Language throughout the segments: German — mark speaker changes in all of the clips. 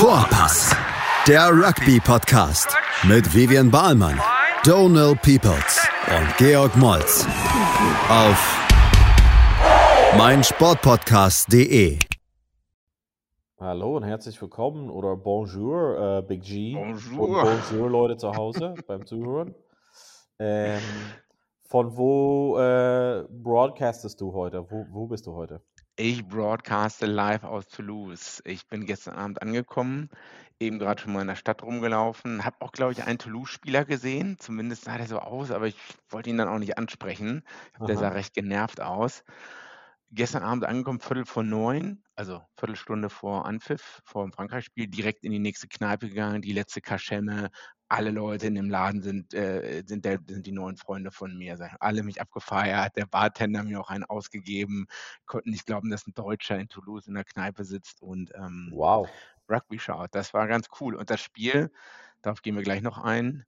Speaker 1: Vorpass, der Rugby-Podcast mit Vivian Bahlmann, Donal Peoples und Georg Moltz auf meinsportpodcast.de.
Speaker 2: Hallo und herzlich willkommen oder Bonjour, äh, Big G.
Speaker 3: Bonjour.
Speaker 2: Und Bonjour, Leute zu Hause beim Zuhören. Ähm, von wo äh, broadcastest du heute? Wo, wo bist du heute?
Speaker 3: Ich broadcaste live aus Toulouse. Ich bin gestern Abend angekommen, eben gerade schon mal in der Stadt rumgelaufen, habe auch, glaube ich, einen Toulouse-Spieler gesehen. Zumindest sah der so aus, aber ich wollte ihn dann auch nicht ansprechen. Der
Speaker 2: Aha.
Speaker 3: sah recht genervt aus. Gestern Abend angekommen, Viertel vor neun, also Viertelstunde vor Anpfiff, vor dem Frankreich-Spiel, direkt in die nächste Kneipe gegangen, die letzte Kaschemme. Alle Leute in dem Laden sind, äh, sind, der, sind die neuen Freunde von mir. Sie haben Alle mich abgefeiert, der Bartender mir auch einen ausgegeben, konnten nicht glauben, dass ein Deutscher in Toulouse in der Kneipe sitzt und ähm,
Speaker 2: Wow.
Speaker 3: Rugby schaut. Das war ganz cool. Und das Spiel, darauf gehen wir gleich noch ein,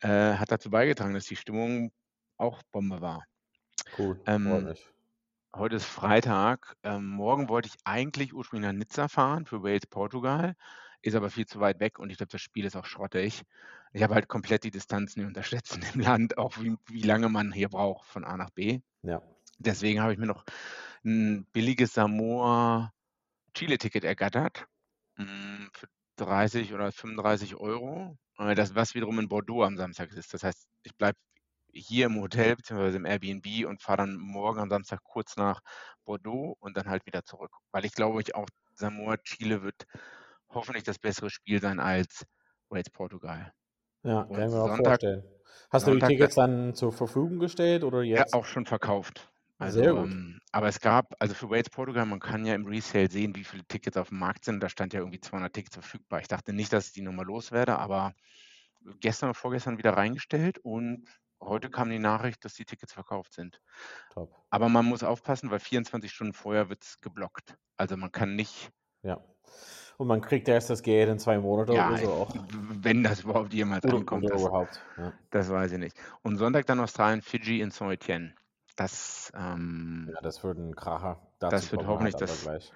Speaker 3: äh, hat dazu beigetragen, dass die Stimmung auch Bombe war.
Speaker 2: Cool.
Speaker 3: Ähm. Heute ist Freitag. Ähm, morgen wollte ich eigentlich ursprünglich nach Nizza fahren für Wales, Portugal. Ist aber viel zu weit weg und ich glaube, das Spiel ist auch schrottig. Ich habe halt komplett die Distanzen unterschätzt in dem Land, auch wie, wie lange man hier braucht von A nach B.
Speaker 2: Ja.
Speaker 3: Deswegen habe ich mir noch ein billiges Samoa Chile-Ticket ergattert mm, für 30 oder 35 Euro. Äh, Das, was wiederum in Bordeaux am Samstag ist. Das heißt, ich bleibe hier im Hotel bzw. im Airbnb und fahre dann morgen am Samstag kurz nach Bordeaux und dann halt wieder zurück. Weil ich glaube, ich auch Samoa Chile wird hoffentlich das bessere Spiel sein als Wales Portugal.
Speaker 2: Ja,
Speaker 3: Und
Speaker 2: kann ich mir auch
Speaker 3: Sonntag-
Speaker 2: vorstellen. Hast du die
Speaker 3: Sonntag-
Speaker 2: Tickets dann zur Verfügung gestellt oder
Speaker 3: Ja,
Speaker 2: jetzt?
Speaker 3: auch schon verkauft. Also,
Speaker 2: Sehr gut.
Speaker 3: Ähm, aber es gab, also für Wales Portugal, man kann ja im Resale sehen, wie viele Tickets auf dem Markt sind. Da stand ja irgendwie 200 Tickets verfügbar. Ich dachte nicht, dass ich die Nummer loswerde, aber gestern oder vorgestern wieder reingestellt und heute kam die Nachricht, dass die Tickets verkauft sind.
Speaker 2: Top.
Speaker 3: Aber man muss aufpassen, weil 24 Stunden vorher wird es geblockt. Also man kann nicht,
Speaker 2: Ja. Und man kriegt erst das Geld in zwei Monaten
Speaker 3: ja,
Speaker 2: oder so auch.
Speaker 3: wenn das überhaupt jemals
Speaker 2: Oder,
Speaker 3: ankommt.
Speaker 2: oder
Speaker 3: Das,
Speaker 2: überhaupt. Ja.
Speaker 3: das weiß ich nicht. Und Sonntag dann Australien, Fiji in Saint Etienne. Das, ähm,
Speaker 2: ja, das wird ein Kracher. Dazu
Speaker 3: Das wird hoffentlich
Speaker 2: halt
Speaker 3: das-
Speaker 2: gleich.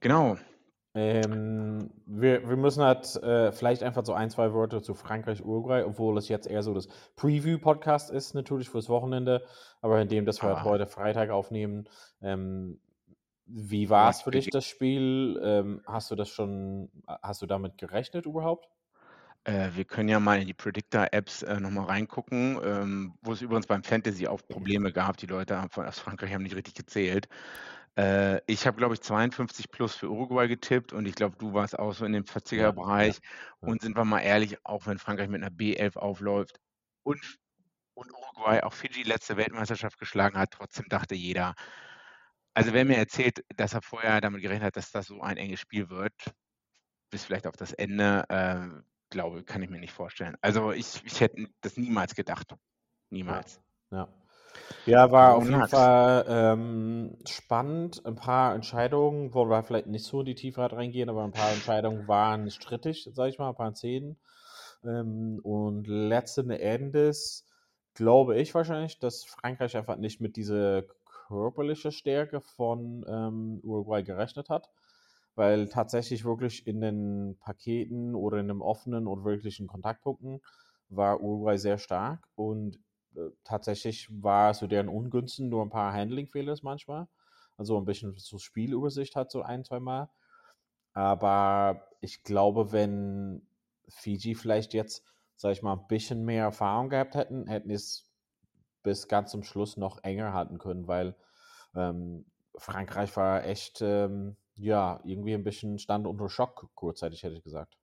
Speaker 3: genau.
Speaker 2: Ähm, wir, wir müssen halt äh, vielleicht einfach so ein, zwei Wörter zu Frankreich, Uruguay, obwohl es jetzt eher so das Preview-Podcast ist, natürlich fürs Wochenende, aber indem das wir halt
Speaker 3: Ah.
Speaker 2: heute Freitag aufnehmen. Ähm, wie war es für dich, das Spiel? Ähm, hast du das schon, hast du damit gerechnet überhaupt?
Speaker 3: Äh, wir können ja mal in die Predictor-Apps äh, nochmal reingucken, ähm, wo es übrigens beim Fantasy auch Probleme gab. Die Leute haben von, aus Frankreich haben nicht richtig gezählt. Äh, ich habe, glaube ich, 52 plus für Uruguay getippt und ich glaube, du warst auch so in dem 40er-Bereich.
Speaker 2: ja.
Speaker 3: Und sind wir mal ehrlich, auch wenn Frankreich mit einer B11 aufläuft und, und Uruguay auch Fiji letzte Weltmeisterschaft geschlagen hat, trotzdem dachte jeder, also wer mir erzählt, dass er vorher damit gerechnet hat, dass das so ein enges Spiel wird, bis vielleicht auf das Ende, äh, glaube, kann ich mir nicht vorstellen. Also ich, ich hätte das niemals gedacht. Niemals.
Speaker 2: Ja. Ja, war auf jeden? Fall ähm, spannend. Ein paar Entscheidungen, wo wir vielleicht nicht so in die Tiefe reingehen, aber ein paar Entscheidungen waren strittig, sag ich mal, ein paar Szenen. Ähm, und letzten Endes glaube ich wahrscheinlich, dass Frankreich einfach nicht mit dieser körperlichen Stärke von ähm, Uruguay gerechnet hat, weil tatsächlich wirklich in den Paketen oder in den offenen oder wirklichen Kontaktpunkten war Uruguay sehr stark und äh, tatsächlich war zu deren Ungünsten nur ein paar Handling-Fehler manchmal. Also ein bisschen so Spielübersicht hat so ein, zwei Mal. Aber ich glaube, wenn Fiji vielleicht jetzt, sag ich mal, ein bisschen mehr Erfahrung gehabt hätten, hätten es bis ganz zum Schluss noch enger halten können, weil ähm, Frankreich war echt, ähm, ja, irgendwie ein bisschen stand unter Schock kurzzeitig, hätte ich gesagt.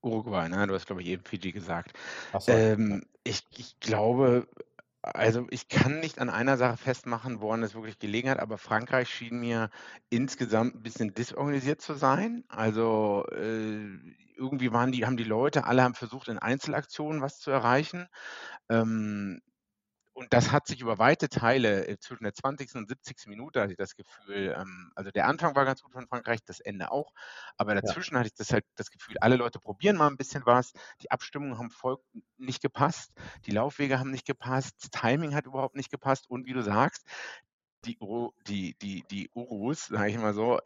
Speaker 3: Uruguay, ne? Du hast, glaube ich, eben Fiji gesagt.
Speaker 2: Achso.
Speaker 3: Ähm, ich, ich glaube, also ich kann nicht an einer Sache festmachen, woran es wirklich gelegen hat, aber Frankreich schien mir insgesamt ein bisschen disorganisiert zu sein. Also äh, irgendwie waren die, haben die Leute, alle haben versucht, in Einzelaktionen was zu erreichen. Ähm, und das hat sich über weite Teile äh, zwischen der 20. und 70. Minute hatte ich das Gefühl, ähm, also der Anfang war ganz gut von Frankreich, das Ende auch, aber dazwischen hatte ich das halt das Gefühl, alle Leute probieren mal ein bisschen was, die Abstimmungen haben voll nicht gepasst, die Laufwege haben nicht gepasst, das Timing hat überhaupt nicht gepasst und wie du sagst, die, die, die, die Urus, sage ich mal so,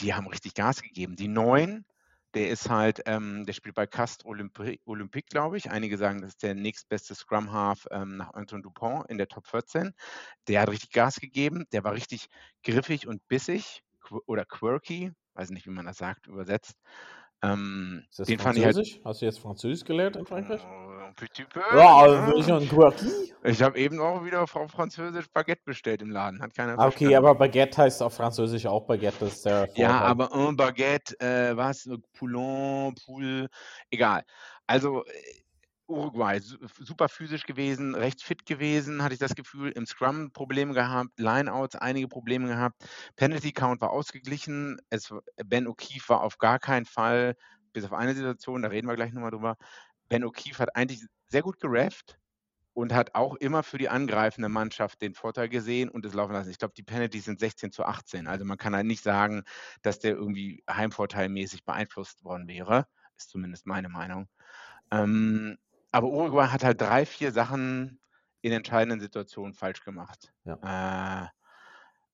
Speaker 3: die haben richtig Gas gegeben. Die Neuen Der ist halt, ähm, der spielt bei Castres Olympi Olympique, glaube ich. Einige sagen, das ist der nächstbeste Scrum Half ähm, nach Antoine Dupont in der Top 14. Der hat richtig Gas gegeben. Der war richtig griffig und bissig qu oder quirky, weiß nicht, wie man das sagt, übersetzt.
Speaker 2: Ähm, ist das den Französisch? Fand ich halt, Hast du jetzt Französisch gelernt in Frankreich? Petit peu. Ja, also ich ein
Speaker 3: quirky. Ich habe eben auch wieder auf Französisch Baguette bestellt im Laden. Hat keiner
Speaker 2: ah, Okay, aber Baguette heißt auf Französisch auch Baguette. Das ist
Speaker 3: der ja, aber un Baguette, äh, was? Poulon, Poul, egal. Also äh, Uruguay, super physisch gewesen, recht fit gewesen, hatte ich das Gefühl. Im Scrum Probleme gehabt, Lineouts einige Probleme gehabt. Penalty Count war ausgeglichen. Es, ben O'Keefe war auf gar keinen Fall, bis auf eine Situation, da reden wir gleich nochmal drüber. Ben O'Keefe hat eigentlich sehr gut gerefft und hat auch immer für die angreifende Mannschaft den Vorteil gesehen und es laufen lassen. Ich glaube, die Penalties sind 16 zu 18. Also man kann halt nicht sagen, dass der irgendwie heimvorteilmäßig beeinflusst worden wäre. Ist zumindest meine Meinung. Ähm, aber Uruguay hat halt drei, vier Sachen in entscheidenden Situationen falsch gemacht. Ja. Äh,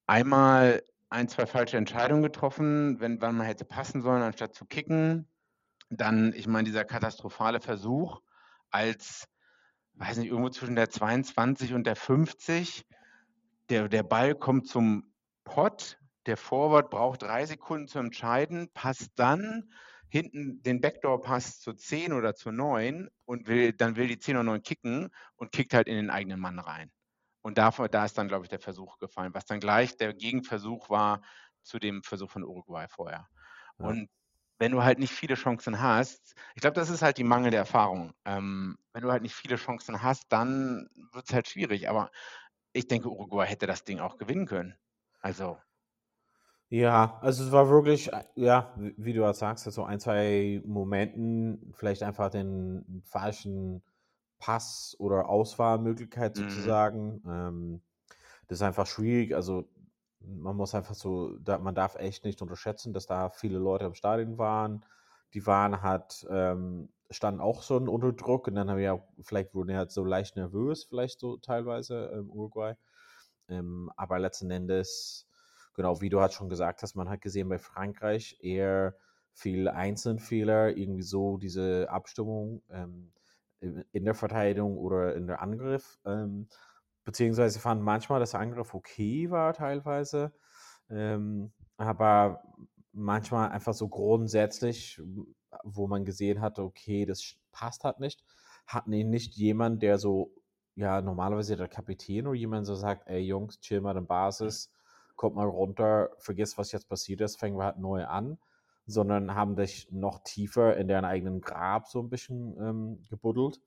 Speaker 3: einmal ein, zwei falsche Entscheidungen getroffen, wenn, wann man hätte passen sollen, anstatt zu kicken. Dann, ich meine, dieser katastrophale Versuch als, weiß nicht, irgendwo zwischen der 22 und der 50. Der, der Ball kommt zum Pot, der Forward braucht drei Sekunden zu entscheiden, passt dann hinten den Backdoor-Pass zur 10 oder zur 9 und will, dann will die 10 oder 9 kicken und kickt halt in den eigenen Mann rein. Und davor, da ist dann, glaube ich, der Versuch gefallen, was dann gleich der Gegenversuch war zu dem Versuch von Uruguay vorher. Ja. Und wenn du halt nicht viele Chancen hast, ich glaube, das ist halt die Mangel der Erfahrung. Ähm, wenn du halt nicht viele Chancen hast, dann wird es halt schwierig. Aber ich denke, Uruguay hätte das Ding auch gewinnen können. Also.
Speaker 2: Ja, also es war wirklich, äh, ja, wie du sagst, so ein, zwei Momenten, vielleicht einfach den falschen Pass oder Auswahlmöglichkeit mhm. sozusagen. Ähm, das ist einfach schwierig. Also man muss einfach so, da, man darf echt nicht unterschätzen, dass da viele Leute im Stadion waren. Die waren halt, ähm, standen auch schon unter Druck und dann haben wir ja, vielleicht wurden ja halt so leicht nervös, vielleicht so teilweise im Uruguay. Ähm, aber letzten Endes genau, wie du halt schon gesagt hast, man hat gesehen bei Frankreich eher viel Einzelfehler, irgendwie so diese Abstimmung ähm, in der Verteidigung oder in der Angriff. Beziehungsweise fand manchmal, dass der Angriff okay war teilweise, ähm, aber manchmal einfach so grundsätzlich, wo man gesehen hatte, okay, das passt halt nicht, hatten nicht jemand, der so, ja, normalerweise der Kapitän oder jemand so sagt, ey Jungs, chill mal in Basis, kommt mal runter, vergiss, was jetzt passiert ist, fangen wir halt neu an, sondern haben dich noch tiefer in deren eigenen Grab so ein bisschen ähm, gebuddelt.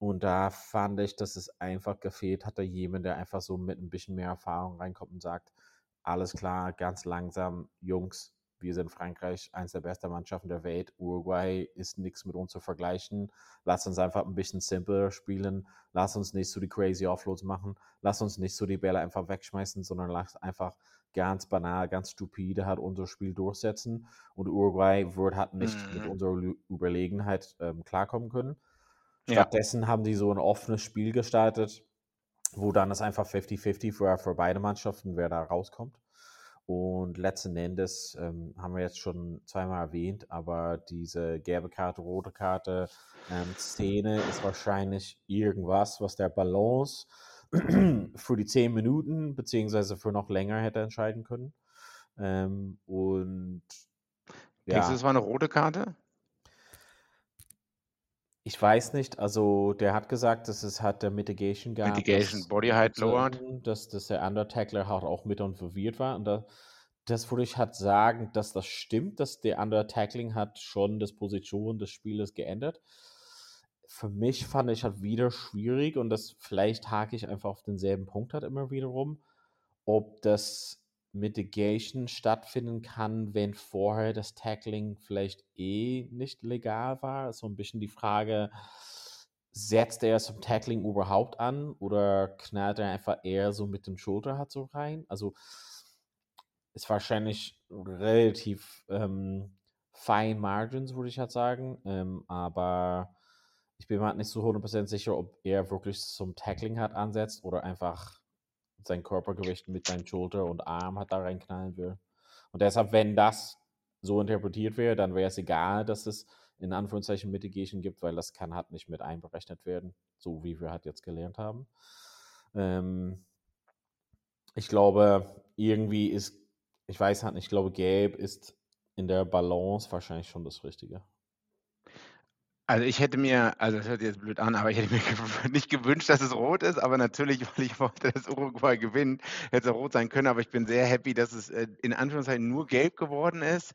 Speaker 2: Und da fand ich, dass es einfach gefehlt hatte, jemand, der einfach so mit ein bisschen mehr Erfahrung reinkommt und sagt, alles klar, ganz langsam, Jungs, wir sind Frankreich, eins der besten Mannschaften der Welt. Uruguay ist nichts mit uns zu vergleichen. Lass uns einfach ein bisschen simpler spielen. Lass uns nicht so die crazy Offloads machen. Lass uns nicht so die Bälle einfach wegschmeißen, sondern lass einfach ganz banal, ganz stupide halt unser Spiel durchsetzen. Und Uruguay wird halt nicht mhm. mit unserer Überlegenheit ähm, klarkommen können. Stattdessen ja. haben die so ein offenes Spiel gestaltet, wo dann es einfach 50-50 für, für beide Mannschaften, wer da rauskommt. Und letzten Endes ähm, haben wir jetzt schon zweimal erwähnt, aber diese gelbe Karte, rote Karte ähm, Szene ist wahrscheinlich irgendwas, was der Balance für die zehn Minuten beziehungsweise für noch länger hätte entscheiden können. Ähm, und
Speaker 3: ja. Denkst du, es war eine rote Karte?
Speaker 2: Ich weiß nicht, also der hat gesagt, dass es hat der Mitigation
Speaker 3: gab. Mitigation, Body Height lowered.
Speaker 2: Dass, dass der Undertackler halt auch mit involviert war. Und da, das würde ich halt sagen, dass das stimmt, dass der Undertackling hat schon das Position des Spielers geändert. Für mich fand ich halt wieder schwierig und das vielleicht hake ich einfach auf denselben Punkt halt immer wieder rum, ob das Mitigation stattfinden kann, wenn vorher das Tackling vielleicht eh nicht legal war. So ein bisschen die Frage, setzt er zum Tackling überhaupt an oder knallt er einfach eher so mit dem Schulter hat so rein? Also ist wahrscheinlich relativ ähm, fine Margins, würde ich halt sagen. Ähm, aber ich bin mir halt nicht so 100% sicher, ob er wirklich zum Tackling hat ansetzt oder einfach sein Körpergewicht mit seinem Schulter und Arm hat da reinknallen will. Und deshalb, wenn das so interpretiert wäre, dann wäre es egal, dass es in Anführungszeichen Mitigation gibt, weil das kann halt nicht mit einberechnet werden, so wie wir halt jetzt gelernt haben. Ähm, ich glaube, irgendwie ist, ich weiß halt nicht, ich glaube, Gelb ist in der Balance wahrscheinlich schon das Richtige.
Speaker 3: Also ich hätte mir, also das hört jetzt blöd an, aber ich hätte mir nicht gewünscht, dass es rot ist, aber natürlich, weil ich wollte, dass Uruguay gewinnt, hätte es rot sein können, aber ich bin sehr happy, dass es äh, in Anführungszeichen nur gelb geworden ist.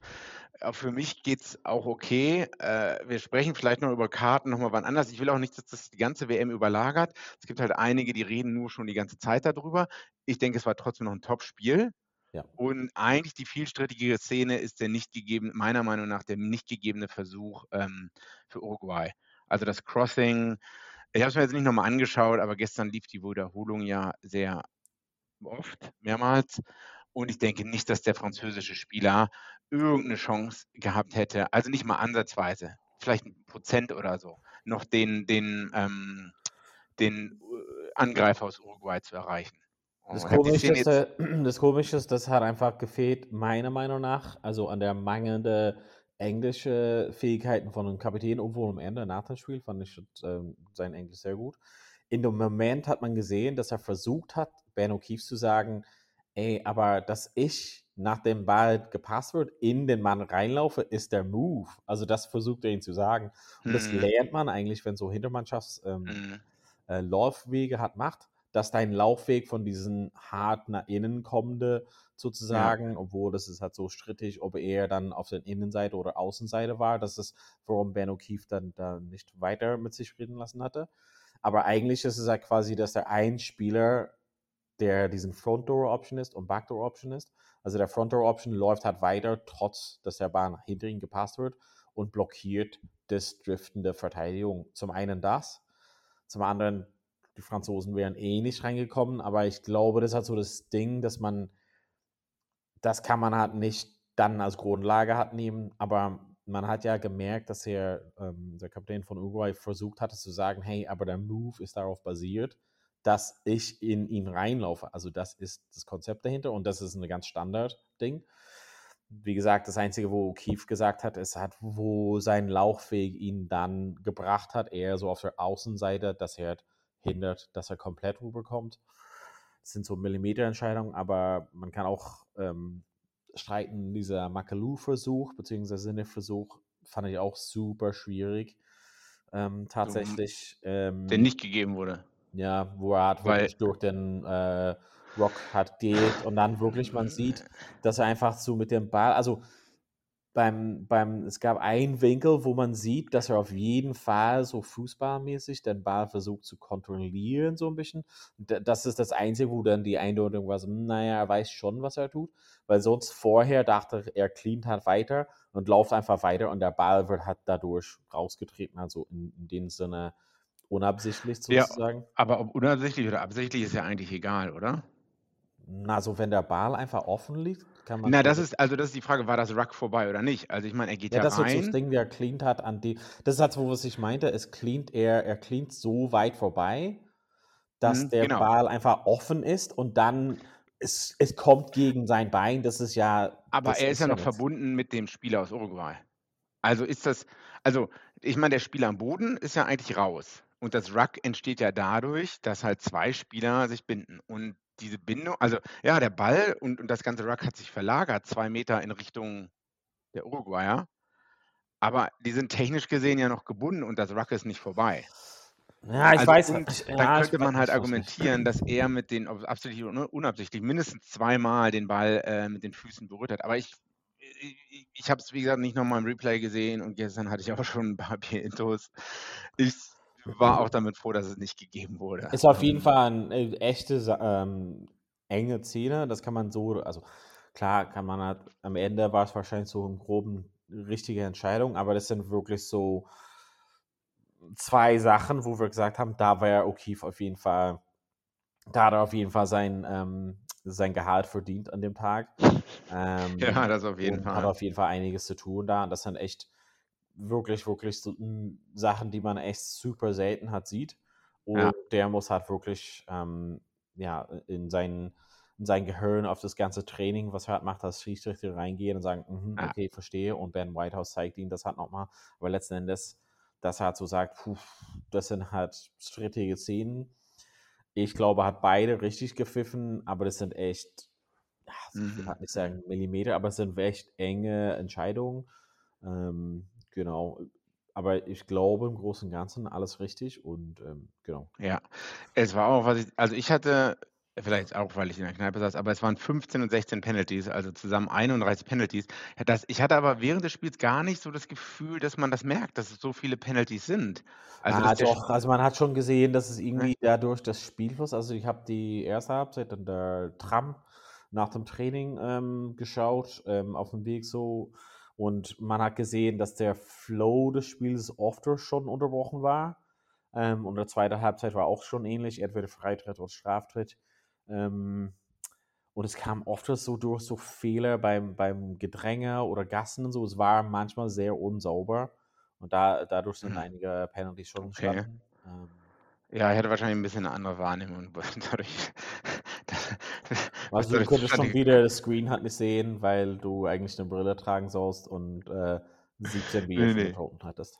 Speaker 3: Für mich geht es auch okay. Äh, wir sprechen vielleicht noch über Karten nochmal wann anders. Ich will auch nicht, dass das die ganze WM überlagert. Es gibt halt einige, die reden nur schon die ganze Zeit darüber. Ich denke, es war trotzdem noch ein Top-Spiel. Ja. Und eigentlich die vielstrittige Szene ist der nicht gegeben, meiner Meinung nach der nicht gegebene Versuch ähm, für Uruguay. Also das Crossing, ich habe es mir jetzt nicht nochmal angeschaut, aber gestern lief die Wiederholung ja sehr oft, mehrmals. Und ich denke nicht, dass der französische Spieler irgendeine Chance gehabt hätte, also nicht mal ansatzweise, vielleicht ein Prozent oder so, noch den, den, ähm, den äh, Angreifer aus Uruguay zu erreichen.
Speaker 2: Das, oh, Komischste, das Komische ist, das hat einfach gefehlt, meiner Meinung nach, also an der mangelnden englische Fähigkeiten von einem Kapitän, obwohl am Ende nach dem Spiel fand ich äh, sein Englisch sehr gut. In dem Moment hat man gesehen, dass er versucht hat, Ben O'Keefe zu sagen, ey, aber dass ich nach dem Ball gepasst wird, in den Mann reinlaufe, ist der Move. Also das versucht er ihn zu sagen. Und mhm. das lernt man eigentlich, wenn so Hintermannschafts-Laufwege ähm, mhm. äh, hat, macht dass dein Laufweg von diesen hart nach innen kommende sozusagen, ja. obwohl das ist halt so strittig, ob er dann auf der Innenseite oder Außenseite war. Das ist, warum Ben O'Keefe dann da nicht weiter mit sich reden lassen hatte. Aber eigentlich ist es halt quasi, dass der ein Spieler, der diesen Front Door Option ist und Backdoor Option ist. Also der Front Door Option läuft halt weiter, trotz dass der Bahn hinter ihm gepasst wird und blockiert das driftende Verteidigung. Zum einen das, zum anderen die Franzosen wären eh nicht reingekommen, aber ich glaube, das hat so das Ding, dass man, das kann man halt nicht dann als Grundlage hat nehmen, aber man hat ja gemerkt, dass er, ähm, der Kapitän von Uruguay versucht hatte zu sagen, hey, aber der Move ist darauf basiert, dass ich in ihn reinlaufe. Also das ist das Konzept dahinter und das ist ein ganz Standard-Ding. Wie gesagt, das Einzige, wo Keith gesagt hat, ist hat, wo sein Lauchweg ihn dann gebracht hat, eher so auf der Außenseite, dass er halt hindert, dass er komplett rüberkommt. Das sind so Millimeterentscheidungen, aber man kann auch ähm, streiten, dieser Makalou-Versuch, beziehungsweise Sinne-Versuch, fand ich auch super schwierig. Ähm, tatsächlich. Ähm,
Speaker 3: der nicht gegeben wurde.
Speaker 2: Ja, wo er halt wirklich Weil, durch den äh, Rock hat geht und dann wirklich man sieht, dass er einfach so mit dem Ball, also beim, beim, es gab einen Winkel, wo man sieht, dass er auf jeden Fall so fußballmäßig den Ball versucht zu kontrollieren, so ein bisschen. das ist das Einzige, wo dann die Eindeutung war, so, naja, er weiß schon, was er tut, weil sonst vorher dachte er, cleant halt weiter und läuft einfach weiter und der Ball wird halt dadurch rausgetreten, also in, in dem Sinne unabsichtlich sozusagen. Ja,
Speaker 3: aber ob unabsichtlich oder absichtlich ist ja eigentlich egal, oder?
Speaker 2: Na, so wenn der Ball einfach offen liegt,
Speaker 3: kann man. Na, das ist, also das ist die Frage, war das Ruck vorbei oder nicht? Also ich meine, er geht ja, ja
Speaker 2: das
Speaker 3: rein.
Speaker 2: ist das Ding, wie er cleant hat an die. Das ist halt so, was ich meinte, es cleant, er, er cleant so weit vorbei, dass mhm, der genau. Ball einfach offen ist und dann es, es kommt gegen sein Bein, das ist ja.
Speaker 3: Aber er ist, ist ja noch verbunden mit dem Spieler aus Uruguay. Also ist das, also ich meine, der Spieler am Boden ist ja eigentlich raus. Und das Ruck entsteht ja dadurch, dass halt zwei Spieler sich binden. Und diese Bindung, also ja, der Ball und, und das ganze Ruck hat sich verlagert, zwei Meter in Richtung der Uruguayer. Aber die sind technisch gesehen ja noch gebunden und das Ruck ist nicht vorbei.
Speaker 2: Ja, ich also, weiß nicht.
Speaker 3: Ja, da könnte man halt argumentieren, dass er mit den, absichtlich oder unabsichtlich, mindestens zweimal den Ball äh, mit den Füßen berührt hat. Aber ich, ich, ich habe es, wie gesagt, nicht nochmal im Replay gesehen und gestern hatte ich auch schon ein paar Bier-Intos. Ich war auch damit froh, dass es nicht gegeben wurde.
Speaker 2: Ist auf jeden Fall eine äh, echte ähm, enge Szene. Das kann man so, also klar kann man halt, am Ende war es wahrscheinlich so im groben richtige Entscheidung, aber das sind wirklich so zwei Sachen, wo wir gesagt haben, da wäre O'Keefe auf jeden Fall, da hat er auf jeden Fall sein, ähm, sein Gehalt verdient an dem Tag.
Speaker 3: Ähm, ja, das auf jeden Fall.
Speaker 2: Hat auf jeden Fall einiges zu tun da. Und das sind echt wirklich, wirklich so, Sachen, die man echt super selten hat, sieht. Und ja. der muss halt wirklich ähm, ja, in seinen in sein Gehirn auf das ganze Training, was er hat, macht, als Schiedsrichter reingehen und sagen,
Speaker 3: Ja.
Speaker 2: okay, verstehe. Und Ben Whitehouse zeigt ihm das halt nochmal. Aber letzten Endes, dass er halt so sagt, puh, das sind halt strittige Szenen. Ich glaube, hat beide richtig gepfiffen, aber das sind echt, ja, ich will
Speaker 3: Mhm.
Speaker 2: halt nicht sagen Millimeter, aber es sind echt enge Entscheidungen. Ähm, genau. Aber ich glaube im Großen und Ganzen alles richtig und ähm, genau.
Speaker 3: Ja, es war auch, was ich, also ich hatte, vielleicht auch, weil ich in der Kneipe saß, aber es waren 15 und 16 Penalties, also zusammen 31 Penalties. Das, ich hatte aber während des Spiels gar nicht so das Gefühl, dass man das merkt, dass es so viele Penalties sind. Also,
Speaker 2: ah, doch, also man hat schon gesehen, dass es irgendwie dadurch das Spielfluss, also ich habe die erste Halbzeit in der Tram nach dem Training ähm, geschaut, ähm, auf dem Weg so und man hat gesehen, dass der Flow des Spiels oft schon unterbrochen war. Ähm, und der zweite Halbzeit war auch schon ähnlich, entweder Freitritt oder Straftritt. Ähm, und es kam oft so durch so Fehler beim, beim Gedränge oder Gassen und so. Es war manchmal sehr unsauber. Und da, dadurch sind
Speaker 3: Mhm.
Speaker 2: einige Penalties schon
Speaker 3: Okay.
Speaker 2: entstanden. Ähm,
Speaker 3: ja, ich hatte wahrscheinlich ein bisschen eine andere Wahrnehmung. Dadurch,
Speaker 2: also du könntest schon wieder das Screen halt nicht sehen, weil du eigentlich eine Brille tragen sollst und äh, 17
Speaker 3: Nee,
Speaker 2: BF
Speaker 3: nee.
Speaker 2: Toten hattest.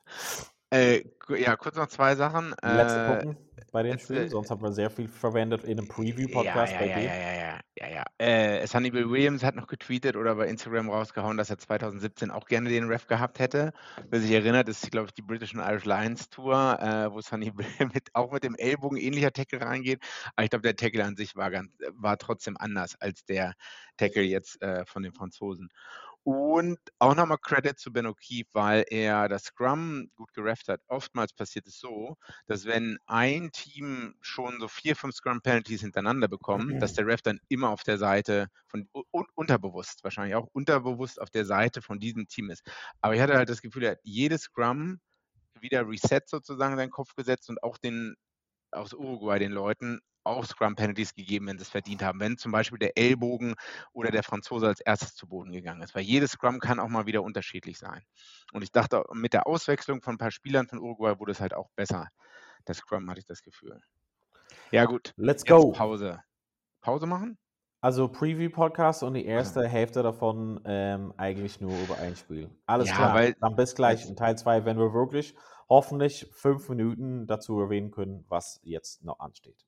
Speaker 3: Äh, ja, kurz noch zwei Sachen.
Speaker 2: Letzte
Speaker 3: Äh,
Speaker 2: gucken bei dem Spiel,
Speaker 3: äh,
Speaker 2: sonst haben wir sehr viel verwendet in einem
Speaker 3: Ja,
Speaker 2: Preview-Podcast
Speaker 3: ja,
Speaker 2: bei
Speaker 3: ja,
Speaker 2: dir.
Speaker 3: ja, ja, ja, ja, ja. Äh, Sunnybill Williams hat noch getweetet oder bei Instagram rausgehauen, dass er 2017 auch gerne den Ref gehabt hätte. Wer sich erinnert, ist, glaube ich, die British and Irish Lions Tour, äh, wo Sunny Bill mit, auch mit dem Ellbogen ähnlicher Tackle reingeht. Aber ich glaube, der Tackle an sich war, ganz, war trotzdem anders als der Tackle jetzt äh, von den Franzosen. Und auch nochmal Credit zu Ben O'Keefe, weil er das Scrum gut gerefft hat. Oftmals passiert es so, dass wenn ein Team schon so vier, fünf Scrum-Penalties hintereinander bekommt, dass der Ref dann immer auf der Seite von un unterbewusst, wahrscheinlich auch unterbewusst auf der Seite von diesem Team ist. Aber ich hatte halt das Gefühl, er hat jedes Scrum wieder Reset sozusagen in seinen Kopf gesetzt und auch den aus Uruguay den Leuten auch Scrum-Penalties gegeben, wenn sie es verdient haben. Wenn zum Beispiel der Ellbogen oder der Franzose als erstes zu Boden gegangen ist. Weil jedes Scrum kann auch mal wieder unterschiedlich sein. Und ich dachte, mit der Auswechslung von ein paar Spielern von Uruguay wurde es halt auch besser. Das Scrum hatte ich das Gefühl. Ja, gut.
Speaker 2: Let's go.
Speaker 3: Pause. Pause machen?
Speaker 2: Also Preview-Podcast und die
Speaker 3: Also,
Speaker 2: erste Hälfte davon ähm, eigentlich nur über ein Spiel. Alles
Speaker 3: ja,
Speaker 2: klar, dann bis gleich in Teil 2, wenn wir wirklich hoffentlich fünf Minuten dazu erwähnen können, was jetzt noch ansteht.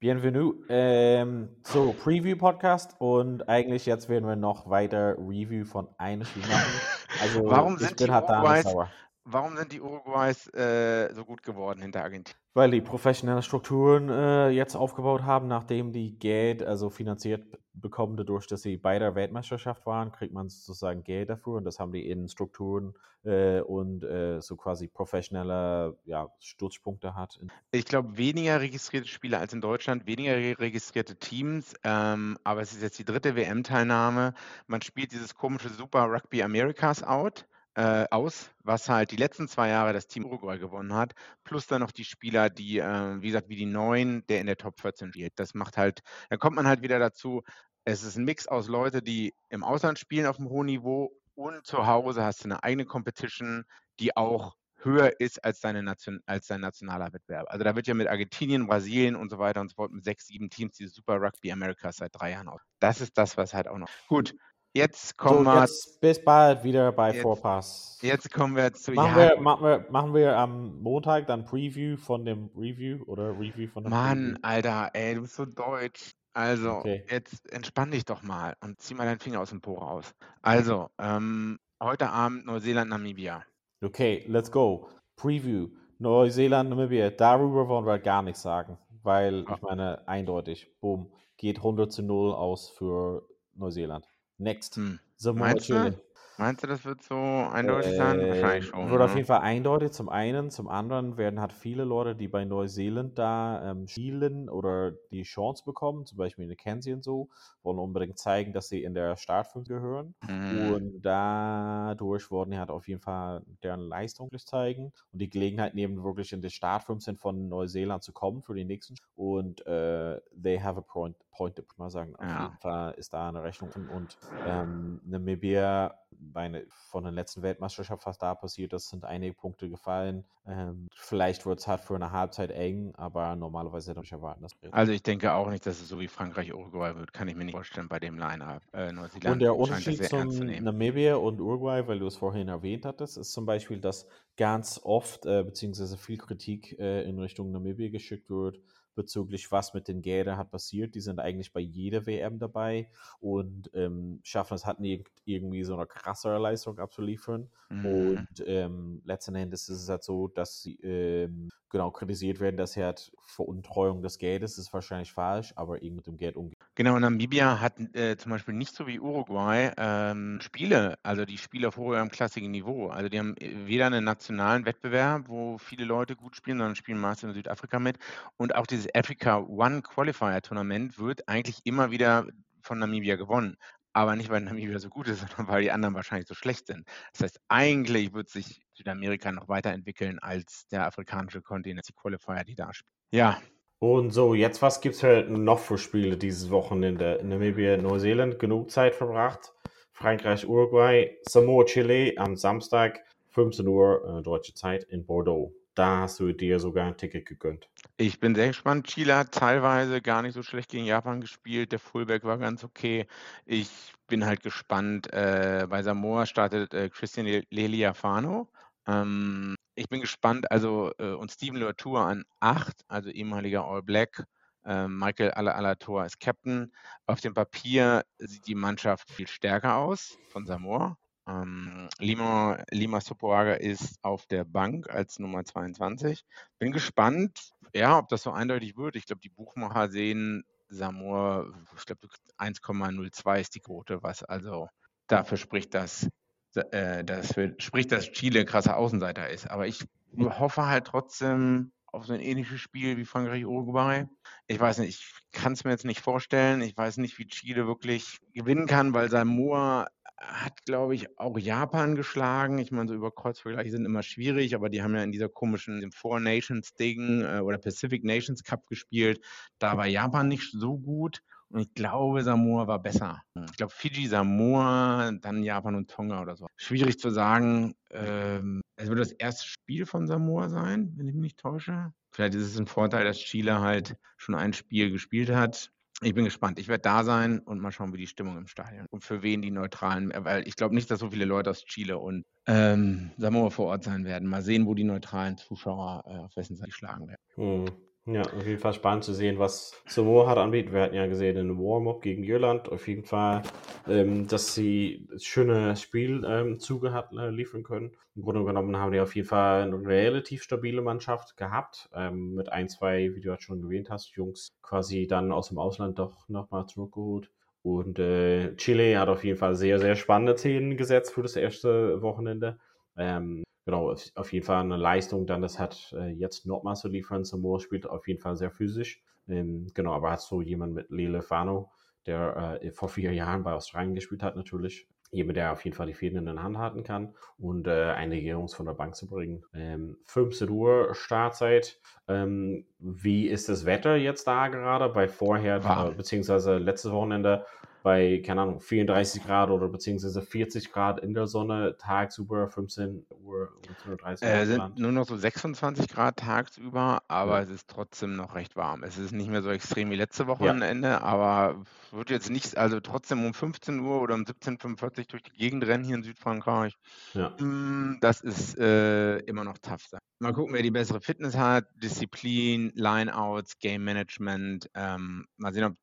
Speaker 2: Bienvenue ähm, zu Preview Podcast und eigentlich jetzt werden wir noch weiter Review von einem Spiel machen. Also
Speaker 3: warum
Speaker 2: ich
Speaker 3: sind
Speaker 2: bin
Speaker 3: die
Speaker 2: halt sauer.
Speaker 3: Warum sind die Uruguays äh, so gut geworden hinter Argentinien?
Speaker 2: Weil die professionelle Strukturen äh, jetzt aufgebaut haben, nachdem die Geld, also finanziert bekommen, dadurch, dass sie bei der Weltmeisterschaft waren, kriegt man sozusagen Geld dafür und das haben die in Strukturen äh, und äh, so quasi professionelle ja, Stützpunkte hat.
Speaker 3: Ich glaube, weniger registrierte Spieler als in Deutschland, weniger re- registrierte Teams, ähm, aber es ist jetzt die dritte WM-Teilnahme. Man spielt dieses komische Super Rugby Americas out, äh, aus, was halt die letzten zwei Jahre das Team Uruguay gewonnen hat, plus dann noch die Spieler, die, äh, wie gesagt, wie die Neun, der in der Top 14 spielt. Das macht halt, dann kommt man halt wieder dazu, es ist ein Mix aus Leute, die im Ausland spielen auf einem hohen Niveau und zu Hause hast du eine eigene Competition, die auch höher ist als, deine Nation, als dein nationaler Wettbewerb. Also da wird ja mit Argentinien, Brasilien und so weiter und so fort mit sechs, sieben Teams diese Super Rugby Americas seit drei Jahren aus. Das ist das, was halt auch noch. Gut, jetzt kommen
Speaker 2: So,
Speaker 3: wir,
Speaker 2: jetzt bis bald wieder bei
Speaker 3: Jetzt-
Speaker 2: Vorpass.
Speaker 3: jetzt kommen wir zu
Speaker 2: Machen,
Speaker 3: ja,
Speaker 2: wir, machen, wir, machen wir am Montag dann Preview von dem Review oder Review von dem
Speaker 3: Mann,
Speaker 2: Preview.
Speaker 3: Alter, ey, du bist so deutsch. Also,
Speaker 2: Okay.
Speaker 3: jetzt entspann dich doch mal und zieh mal deinen Finger aus dem Po raus. Also, ähm, heute Abend Neuseeland, Namibia.
Speaker 2: Okay, let's go. Preview. Neuseeland, Namibia, darüber wollen wir gar nichts sagen, weil ich meine, eindeutig, boom, geht 100 zu 0 aus für Neuseeland. Next,
Speaker 3: Hm.
Speaker 2: Samoa,
Speaker 3: Meinst du? Meinst du, das wird so eindeutig sein? Wahrscheinlich
Speaker 2: Äh,
Speaker 3: schon.
Speaker 2: Wird auf
Speaker 3: Ne?
Speaker 2: jeden Fall eindeutig zum einen. Zum anderen werden halt viele Leute, die bei Neuseeland da ähm, spielen oder die Chance bekommen, zum Beispiel Mackenzie und so, wollen unbedingt zeigen, dass sie in der Startfünf gehören.
Speaker 3: Mhm.
Speaker 2: Und dadurch wollen die halt auf jeden Fall deren Leistung zeigen und die Gelegenheit nehmen, wirklich in die Startfünf sind von Neuseeland zu kommen für die nächsten. Und äh, they have a point, point ich mal sagen. Auf
Speaker 3: Ja.
Speaker 2: jeden Fall ist da eine Rechnung. Und ähm, Namibia, meine, von der letzten Weltmeisterschaft, was da passiert ist, sind einige Punkte gefallen. Ähm, vielleicht wird es halt für eine Halbzeit eng, aber normalerweise hätte ich erwarten, dass
Speaker 3: Also ich denke auch nicht, dass es so wie Frankreich Uruguay wird, kann ich mir nicht vorstellen bei dem Line-Up. Äh,
Speaker 2: Und der Unterschied
Speaker 3: zu
Speaker 2: zum
Speaker 3: nehmen.
Speaker 2: Namibia und Uruguay, weil du es vorhin erwähnt hattest, ist zum Beispiel, dass ganz oft äh, beziehungsweise viel Kritik äh, in Richtung Namibia geschickt wird bezüglich was mit den Geldern hat passiert. Die sind eigentlich bei jeder WM dabei und ähm, schaffen es halt nicht irgendwie so eine krassere Leistung abzuliefern.
Speaker 3: Mhm.
Speaker 2: Und ähm, letzten Endes ist es halt so, dass sie ähm, genau kritisiert werden, dass sie halt Veruntreuung des Geldes ist wahrscheinlich falsch, aber irgendwie mit dem Geld umgehen.
Speaker 3: Genau, Namibia hat äh, zum Beispiel nicht so wie Uruguay ähm, Spiele, also die Spiele auf hohem klassigen Niveau. Also die haben äh, weder einen nationalen Wettbewerb, wo viele Leute gut spielen, sondern spielen meist in Südafrika mit. Und auch dieses Africa One Qualifier Tournament wird eigentlich immer wieder von Namibia gewonnen. Aber nicht, weil Namibia so gut ist, sondern weil die anderen wahrscheinlich so schlecht sind. Das heißt, eigentlich wird sich Südamerika noch weiterentwickeln als der afrikanische Kontinent, die Qualifier, die da spielen. Ja,
Speaker 2: Und so, jetzt was gibt es halt noch für Spiele dieses Wochenende? Namibia, Neuseeland, genug Zeit verbracht. Frankreich, Uruguay, Samoa, Chile am Samstag, 15 Uhr äh, deutsche Zeit in Bordeaux. Da hast du dir sogar ein Ticket gegönnt.
Speaker 3: Ich bin sehr gespannt. Chile hat teilweise gar nicht so schlecht gegen Japan gespielt. Der Fullback war ganz okay. Ich bin halt gespannt. Äh, bei Samoa startet äh, Christian Le- Leliafano. Ähm, ich bin gespannt. Also, äh, und Steven Latour an 8, also ehemaliger All Black. Äh, Michael Alator ist Captain. Auf dem Papier sieht die Mannschaft viel stärker aus von Samoa. Ähm, Lima, Lima Sopoaga ist auf der Bank als Nummer 22 bin gespannt, ja, ob das so eindeutig wird. Ich glaube, die Buchmacher sehen Samoa, ich glaube, 1,02 ist die Quote, was also dafür spricht, dass, äh, das für, spricht, dass Chile krasser Außenseiter ist. Aber ich hoffe halt trotzdem auf so ein ähnliches Spiel wie Frankreich-Uruguay. Ich weiß nicht, ich kann es mir jetzt nicht vorstellen. Ich weiß nicht, wie Chile wirklich gewinnen kann, weil Samoa hat, glaube ich, auch Japan geschlagen. Ich meine, so über Kreuzvergleiche sind immer schwierig, aber die haben ja in dieser komischen Four Nations Ding äh, oder Pacific Nations Cup gespielt. Da war Japan nicht so gut und ich glaube, Samoa war besser. Ich glaube, Fiji, Samoa, dann Japan und Tonga oder so. Schwierig zu sagen. Ähm, es wird das erste Spiel von Samoa sein, wenn ich mich nicht täusche. Vielleicht ist es ein Vorteil, dass Chile halt schon ein Spiel gespielt hat. Ich bin gespannt. Ich werde da sein und mal schauen, wie die Stimmung im Stadion und für wen die neutralen, weil ich glaube nicht, dass so viele Leute aus Chile und ähm, Samoa vor Ort sein werden. Mal sehen, wo die neutralen Zuschauer äh, auf wessen Seite schlagen werden.
Speaker 2: Hm. Ja, auf jeden Fall spannend zu sehen, was Samoa hat anbieten. Wir hatten ja gesehen in Warm-up gegen Irland auf jeden Fall, ähm, dass sie schöne Spiel ähm, hat, äh, liefern können. Im Grunde genommen haben die auf jeden Fall eine relativ stabile Mannschaft gehabt, ähm, mit ein, zwei, wie du halt schon erwähnt hast, Jungs quasi dann aus dem Ausland doch nochmal zurückgeholt. Und äh, Chile hat auf jeden Fall sehr, sehr spannende Szenen gesetzt für das erste Wochenende. Ähm, genau, auf, auf jeden Fall eine Leistung, dann das hat äh, jetzt nochmal zu liefern. Samoa spielt auf jeden Fall sehr physisch. Ähm, genau, aber hat so jemand mit Lele Fano, der äh, vor vier Jahren bei Australien gespielt hat, natürlich. Jemand, der auf jeden Fall die Fäden in den Hand halten kann und äh, einige Jungs von der Bank zu bringen. Ähm, 15 Uhr Startzeit. Ähm, wie ist das Wetter jetzt da gerade? Bei vorher, äh, beziehungsweise letztes Wochenende bei, keine Ahnung, 34 Grad oder beziehungsweise 40 Grad in der Sonne, tagsüber 15 Uhr, 15.30 Uhr.
Speaker 3: Äh, sind nur noch so 26 Grad tagsüber, aber
Speaker 2: Ja.
Speaker 3: es ist trotzdem noch recht warm. Es ist nicht mehr so extrem wie letzte Wochenende, aber wird jetzt nicht, also trotzdem um 15 Uhr oder um 17.45 Uhr durch die Gegend rennen hier in Südfrankreich.
Speaker 2: Ja.
Speaker 3: Mm, Das ist äh, immer noch tough. Mal gucken, wer die bessere Fitness hat, Disziplin, Lineouts, Game Management. Ähm, mal sehen, ob,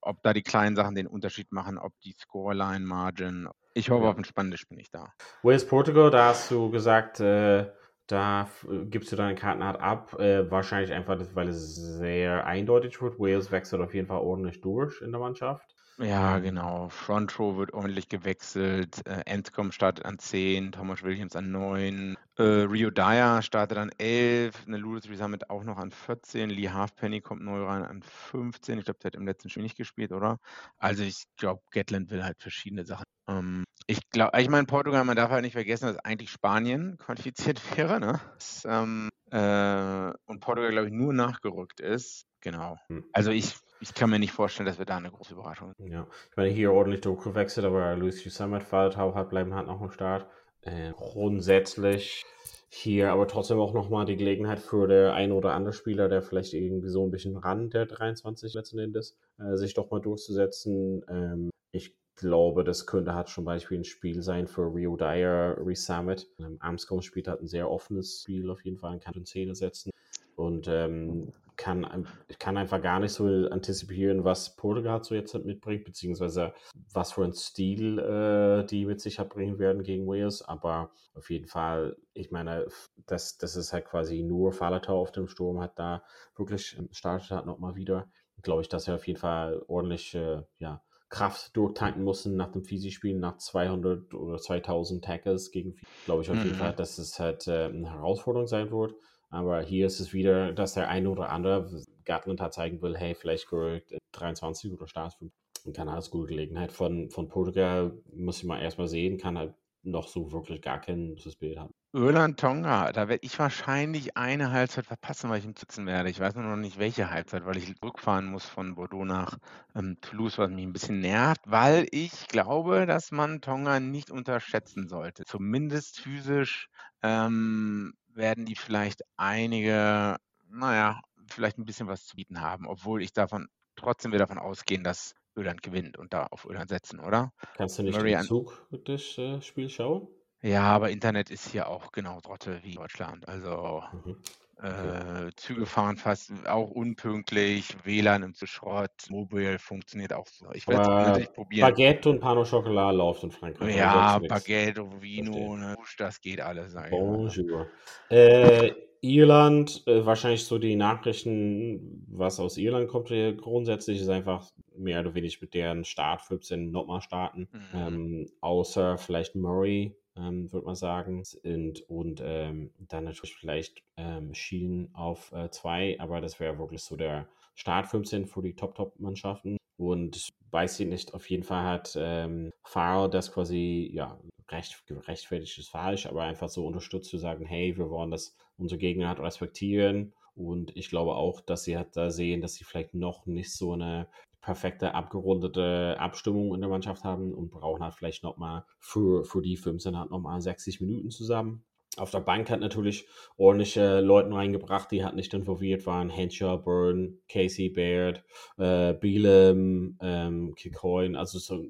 Speaker 3: ob, da die kleinen Sachen den Unterschied machen, ob die Scoreline, Margin. Ich hoffe
Speaker 2: Ja.
Speaker 3: auf ein spannendes Spiel nicht da.
Speaker 2: Wales Portugal, da hast du gesagt, äh, Da äh, gibst du deine Karten halt ab. Äh, wahrscheinlich einfach, weil es sehr eindeutig wird. Wales wechselt auf jeden Fall ordentlich durch in der Mannschaft.
Speaker 3: Ja, genau. Front Row wird ordentlich gewechselt. Äh, Anscombe startet an 10, Thomas Williams an 9. Äh, Rio Dyer startet an 11. Eine Ludus Resummit auch noch an 14. Lee Halfpenny kommt neu rein an 15. Ich glaube, der hat im letzten Spiel nicht gespielt, oder? Also ich glaube, Gatland will halt verschiedene Sachen. Ähm, ich glaube, ich meine, Portugal, man darf halt nicht vergessen, dass eigentlich Spanien qualifiziert wäre, ne? Das, ähm, äh, und Portugal, glaube ich, nur nachgerückt ist. Genau.
Speaker 2: Hm.
Speaker 3: Also ich, ich kann mir nicht vorstellen, dass wir da eine große Überraschung
Speaker 2: Ja, ich meine, hier ordentlich durchgewechselt, aber Luis Summit, Faltau hat bleiben halt noch am Start. Äh, grundsätzlich hier aber trotzdem auch nochmal die Gelegenheit für der ein oder andere Spieler, der vielleicht irgendwie so ein bisschen ran der 23 letzten Endes, äh, sich doch mal durchzusetzen. Ähm, ich glaube, das könnte halt zum Beispiel ein Spiel sein für Rio Dyer Resummit. Ähm, Amscombe spielt halt ein sehr offenes Spiel auf jeden Fall, kann in Szene setzen und ähm, kann, ich kann einfach gar nicht so antizipieren, was Portugal so jetzt mitbringt, beziehungsweise was für ein Stil äh, die mit sich hat bringen werden gegen Wales. Aber auf jeden Fall, ich meine, f- das, ist halt quasi nur Falatau auf dem Sturm, hat da wirklich ähm, startet hat nochmal wieder. Glaube ich, dass er auf jeden Fall ordentlich äh, ja, Kraft durchtanken mussten nach dem Fisi-Spiel, nach 200 oder 2000 Tackles gegen. Glaube ich auf jeden
Speaker 3: Mhm.
Speaker 2: Fall, dass es halt äh, eine Herausforderung sein wird. Aber hier ist es wieder, dass der eine oder andere hat zeigen will, hey, vielleicht gerückt 23 oder Start 5. Und kann alles gute Gelegenheit. Von, von Portugal muss ich mal erstmal sehen, kann halt noch so wirklich gar kein Bild haben.
Speaker 3: Irland Tonga, da werde ich wahrscheinlich eine Halbzeit verpassen, weil ich im Sitzen werde. Ich weiß nur noch nicht, welche Halbzeit, weil ich rückfahren muss von Bordeaux nach ähm, Toulouse, was mich ein bisschen nervt, weil ich glaube, dass man Tonga nicht unterschätzen sollte. Zumindest physisch ähm, werden die vielleicht einige, naja, vielleicht ein bisschen was zu bieten haben, obwohl ich davon trotzdem wieder davon ausgehen, dass Irland gewinnt und da auf Irland setzen, oder?
Speaker 2: Kannst du nicht
Speaker 3: Murray an-
Speaker 2: Zug das äh, Spiel schauen?
Speaker 3: Ja, aber Internet ist hier auch genau Trotte wie Deutschland. Also
Speaker 2: Mhm.
Speaker 3: Äh, Züge fahren fast auch unpünktlich, WLAN im Schrott, Mobile funktioniert auch so. Ich werde es natürlich probieren.
Speaker 2: Baguette und Pano Chocolat läuft in Frankreich.
Speaker 3: Ja. Baguette, Vino, ne, das geht alles.
Speaker 2: Bonjour. Äh, Irland, äh, wahrscheinlich so die Nachrichten, was aus Irland kommt, hier grundsätzlich ist einfach mehr oder weniger mit deren Start 15 nochmal starten.
Speaker 3: Mhm.
Speaker 2: Ähm, außer vielleicht Murray, ähm, würde man sagen. Und, und ähm, dann natürlich vielleicht ähm, Sheen auf 2, aber das wäre wirklich so der Start 15 für die Top-Top-Mannschaften. Und weiß ich nicht, auf jeden Fall hat ähm, Farrell das quasi, ja, recht, gerechtfertigt ist falsch, aber einfach so unterstützt zu sagen, hey, wir wollen das unsere Gegner halt respektieren. Und ich glaube auch, dass sie halt da sehen, dass sie vielleicht noch nicht so eine perfekte, abgerundete Abstimmung in der Mannschaft haben und brauchen halt vielleicht nochmal für, für die 15 halt nochmal 60 Minuten zusammen. Auf der Bank hat natürlich ordentliche Leute reingebracht, die halt nicht involviert waren. Henshaw, Byrne, Casey Baird, äh, Bielem, ähm, Kikoin. Also so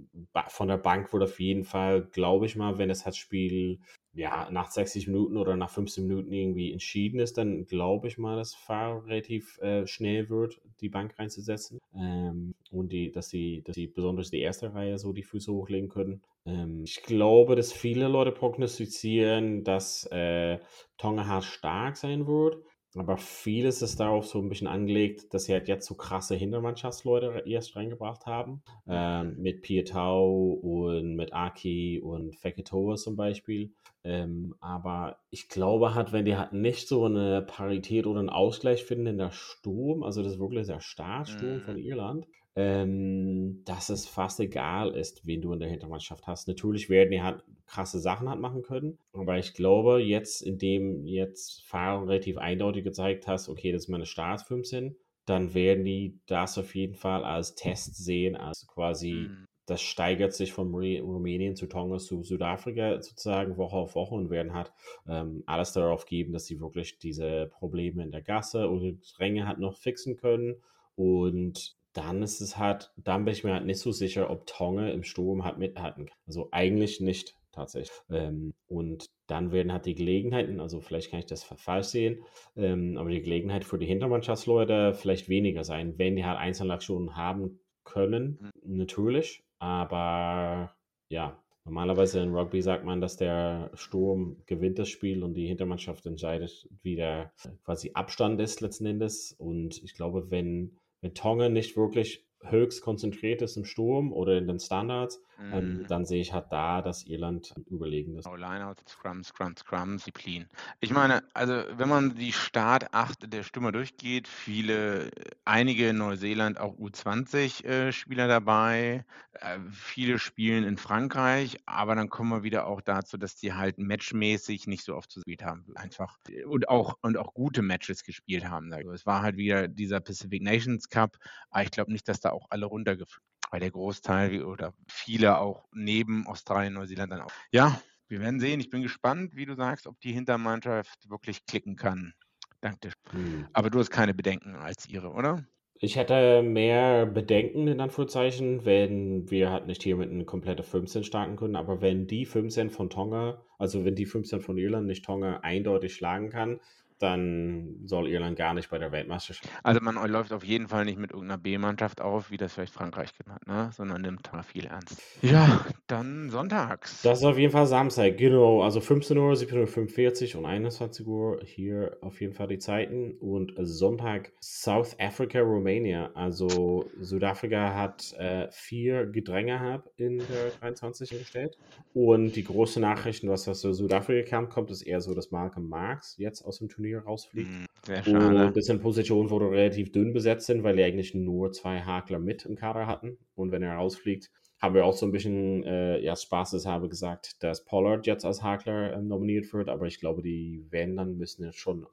Speaker 2: von der Bank wurde auf jeden Fall, glaube ich mal, wenn das Spiel ja, nach 60 Minuten oder nach 15 Minuten irgendwie entschieden ist, dann glaube ich mal, dass Fahrer relativ äh, schnell wird, die Bank reinzusetzen. Ähm, und die, dass sie, dass sie besonders die erste Reihe so die Füße hochlegen können. Ähm, ich glaube, dass viele Leute prognostizieren, dass äh, Tonga stark sein wird. Aber vieles ist darauf so ein bisschen angelegt, dass sie halt jetzt so krasse Hintermannschaftsleute erst reingebracht haben. Ähm, mit Pietau und mit Aki und Feketoa zum Beispiel. Ähm, aber ich glaube halt, wenn die halt nicht so eine Parität oder einen Ausgleich finden in der Sturm, also das ist wirklich der Startsturm
Speaker 3: Mhm.
Speaker 2: von Irland, ähm, dass es fast egal ist, wen du in der Hintermannschaft hast. Natürlich werden die halt krasse Sachen halt machen können, aber ich glaube jetzt, indem jetzt Fahrer relativ eindeutig gezeigt hast, okay, das ist meine Start 15, dann werden die das auf jeden Fall als Test sehen, als quasi
Speaker 3: Mhm.
Speaker 2: das steigert sich von Ru- Rumänien zu Tonga zu Südafrika sozusagen Woche auf Woche und werden halt ähm, alles darauf geben, dass sie wirklich diese Probleme in der Gasse oder Ränge halt noch fixen können. Und dann ist es halt, dann bin ich mir halt nicht so sicher, ob Tonga im Sturm halt mithalten kann. Also eigentlich nicht tatsächlich. Ähm, und dann werden halt die Gelegenheiten, also vielleicht kann ich das falsch sehen, ähm, aber die Gelegenheit für die Hintermannschaftsleute vielleicht weniger sein, wenn die halt Einzelaktionen haben können, natürlich. Aber ja, Normalerweise in Rugby sagt man, dass der Sturm gewinnt das Spiel und die Hintermannschaft entscheidet, wie der quasi Abstand ist letzten Endes. Und ich glaube, wenn, wenn Tonga nicht wirklich höchst konzentriert ist im Sturm oder in den Standards, mhm. ähm, dann sehe ich halt da, dass Irland überlegen ist.
Speaker 3: Oh, Lineout, Scrum, Scrum, Scrum, Disziplin. Ich meine, also wenn man die Startacht der Stürmer durchgeht, viele, einige in Neuseeland auch U20-Spieler äh, dabei, äh, viele spielen in Frankreich, aber dann kommen wir wieder auch dazu, dass die halt matchmäßig nicht so oft zu gespielt haben, einfach und auch und auch gute Matches gespielt haben. Also es war halt wieder dieser Pacific Nations Cup, aber ich glaube nicht, dass da auch alle runtergeführt weil der Großteil oder viele auch neben Australien, Neuseeland dann auch. Ja, wir werden sehen. Ich bin gespannt, wie du sagst, ob die Hintermannschaft wirklich klicken kann. Danke. Hm. Aber du hast keine Bedenken als ihre, oder?
Speaker 2: Ich hätte mehr Bedenken in Anführungszeichen, wenn wir halt nicht hier mit einem kompletten 15 starten können, aber wenn die 15 von Tonga, also wenn die 15 von Irland nicht Tonga eindeutig schlagen kann, dann soll Irland gar nicht bei der Weltmeisterschaft.
Speaker 3: Also man läuft auf jeden Fall nicht mit irgendeiner B-Mannschaft auf, wie das vielleicht Frankreich genannt, ne? sondern nimmt mal viel ernst. Ja, dann sonntags.
Speaker 2: Das ist auf jeden Fall Samstag, genau. Also 15 Uhr, 17.45 Uhr und 21 Uhr hier auf jeden Fall die Zeiten. Und Sonntag South Africa, Romania. Also Südafrika hat äh, vier Gedränge in der 23 gestellt. Und die große Nachrichten, was aus Südafrika kam, kommt, ist eher so, dass Malcolm Marx jetzt aus dem Turnier Turnier rausfliegt. Hm, sehr schade. Und das sind Positionen, wo du relativ dünn besetzt sind, weil die eigentlich nur zwei Hakler mit im Kader hatten. Und wenn er rausfliegt, haben wir auch so ein bisschen äh, ja, habe gesagt, dass Pollard jetzt als Hakler ähm, nominiert wird, aber ich glaube, die werden dann müssen jetzt schon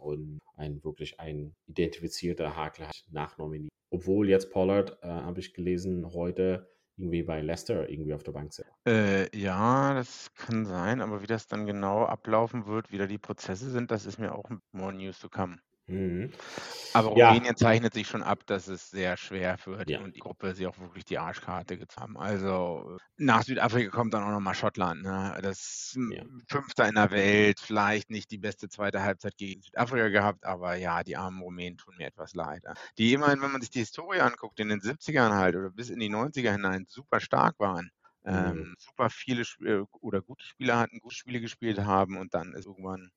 Speaker 2: ein wirklich ein identifizierter Hakler nachnominieren. Obwohl jetzt Pollard, äh, habe ich gelesen, heute irgendwie bei Leicester irgendwie auf der Bank sind.
Speaker 3: Äh, ja, das kann sein, aber wie das dann genau ablaufen wird, wie da die Prozesse sind, das ist mir auch more news to come. Mhm. Aber Ja. Rumänien zeichnet sich schon ab, dass es sehr schwer wird Ja. und die Gruppe sie auch wirklich die Arschkarte gezogen haben. Also nach Südafrika kommt dann auch nochmal Schottland. Ne? Das Ja. Fünfter in der Welt, vielleicht nicht die beste zweite Halbzeit gegen Südafrika gehabt, aber ja, die armen Rumänen tun mir etwas leid. Die immerhin, wenn man sich die Historie anguckt, in den 70ern halt oder bis in die 90er hinein super stark waren. Mhm. Ähm, super viele äh, oder gute Spieler hatten, gute Spiele gespielt haben und dann ist irgendwann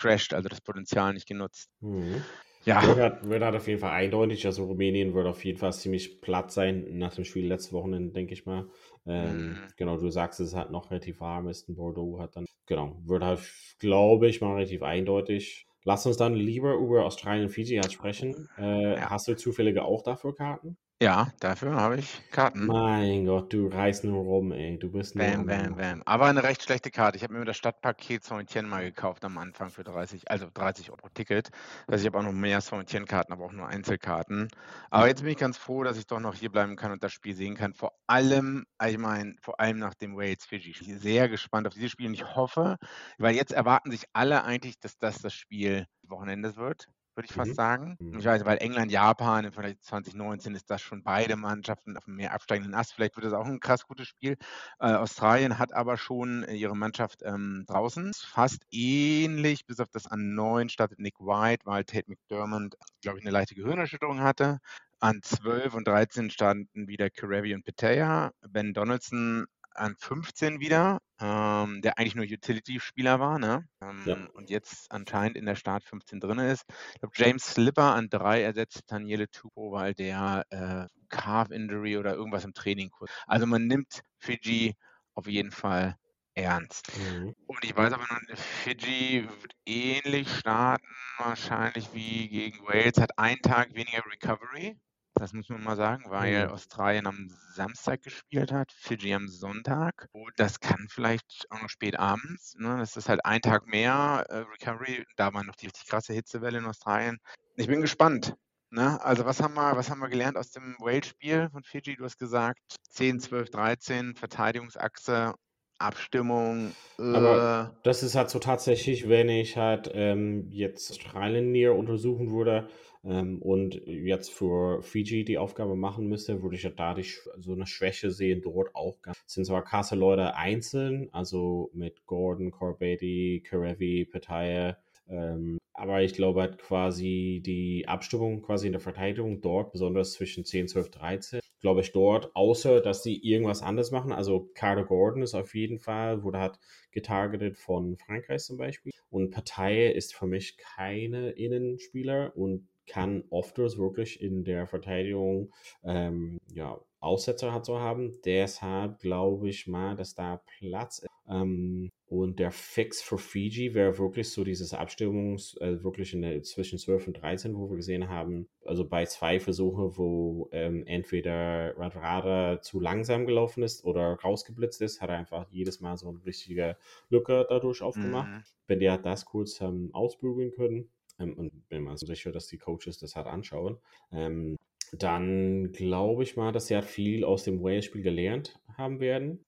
Speaker 3: gecrashed, also das Potenzial nicht genutzt.
Speaker 2: Mhm. Ja. Wird wird halt auf jeden Fall eindeutig. Also Rumänien wird auf jeden Fall ziemlich platt sein nach dem Spiel letzte Wochenende, denke ich mal. Ähm, mhm. Genau, du sagst, es hat noch relativ warm ist. In Bordeaux hat dann, genau, wird halt, glaube ich, mal relativ eindeutig. Lass uns dann lieber über Australien und Fiji halt sprechen. Äh, ja. Hast du zufällige auch dafür Karten?
Speaker 3: Ja, dafür habe ich Karten.
Speaker 2: Mein Gott, du reist nur rum, ey. Du bist
Speaker 3: nur Bam, bam, bam. Aber eine recht schlechte Karte. Ich habe mir das Stadtpaket Saint-Étienne mal gekauft am Anfang für 30, also 30 Euro Ticket. Also ich habe auch noch mehr Saint-Étienne-Karten, aber auch nur Einzelkarten. Aber jetzt bin ich ganz froh, dass ich doch noch hier bleiben kann und das Spiel sehen kann. Vor allem, ich meine, vor allem nach dem Wales-Fiji. Ich bin sehr gespannt auf dieses Spiel und ich hoffe, weil jetzt erwarten sich alle eigentlich, dass das das Spiel Wochenendes wird würde ich fast mhm. sagen. Ich mhm. weiß, weil England, Japan im Vergleich 2019 ist das schon beide Mannschaften auf einem mehr absteigenden Ast. Vielleicht wird das auch ein krass gutes Spiel. Äh, Australien hat aber schon ihre Mannschaft ähm, draußen. Fast ähnlich, bis auf das an 9 startet Nick White, weil Tate McDermott, glaube ich, eine leichte Gehirnerschütterung hatte. An 12 und 13 standen wieder Karevi und Petea. Ben Donaldson an 15 wieder, ähm, der eigentlich nur Utility-Spieler war, ne? Ähm, ja. Und jetzt anscheinend in der Start 15 drin ist. Ich glaube, James Slipper an 3 ersetzt Daniele Tupo, weil der äh, Calf-Injury oder irgendwas im Training kurz. Also man nimmt Fiji auf jeden Fall ernst. Mhm. Und ich weiß aber noch, Fiji wird ähnlich starten, wahrscheinlich wie gegen Wales, hat einen Tag weniger Recovery. Das muss man mal sagen, weil mhm. Australien am Samstag gespielt hat, Fiji am Sonntag. Und das kann vielleicht auch noch spät abends. Ne? Das ist halt ein Tag mehr äh, Recovery. Da war noch die richtig krasse Hitzewelle in Australien. Ich bin gespannt. Ne? Also was haben wir, was haben wir gelernt aus dem Wales-Spiel von Fiji? Du hast gesagt 10, 12, 13, Verteidigungsachse Abstimmung.
Speaker 2: Äh Aber das ist halt so tatsächlich, wenn ich halt ähm, jetzt Australien näher untersuchen würde, ähm, und jetzt für Fiji die Aufgabe machen müsste, würde ich ja dadurch so eine Schwäche sehen, dort auch. Es sind zwar krasse Leute einzeln, also mit Gordon, Corbeti, Karevi, Petaya, ähm, aber ich glaube halt quasi die Abstimmung quasi in der Verteidigung dort, besonders zwischen 10, 12, 13, glaube ich, dort, außer dass sie irgendwas anderes machen. Also Carter Gordon ist auf jeden Fall, wurde halt getargetet von Frankreich zum Beispiel. Und Partei ist für mich keine Innenspieler und kann oft wirklich in der Verteidigung ähm, ja, Aussetzer hat zu haben. Deshalb glaube ich mal, dass da Platz ist. Ähm, und der Fix für Fiji wäre wirklich so dieses Abstimmungs, äh, wirklich in der, zwischen 12 und 13, wo wir gesehen haben, also bei zwei Versuchen, wo ähm, entweder Radradar zu langsam gelaufen ist oder rausgeblitzt ist, hat er einfach jedes Mal so eine richtige Lücke dadurch aufgemacht. Mhm. Wenn der das kurz ähm, ausbügeln können, ähm, und bin mir sicher, dass die Coaches das halt anschauen, ähm, dann glaube ich mal, dass sie halt viel aus dem Wales-Spiel gelernt haben werden.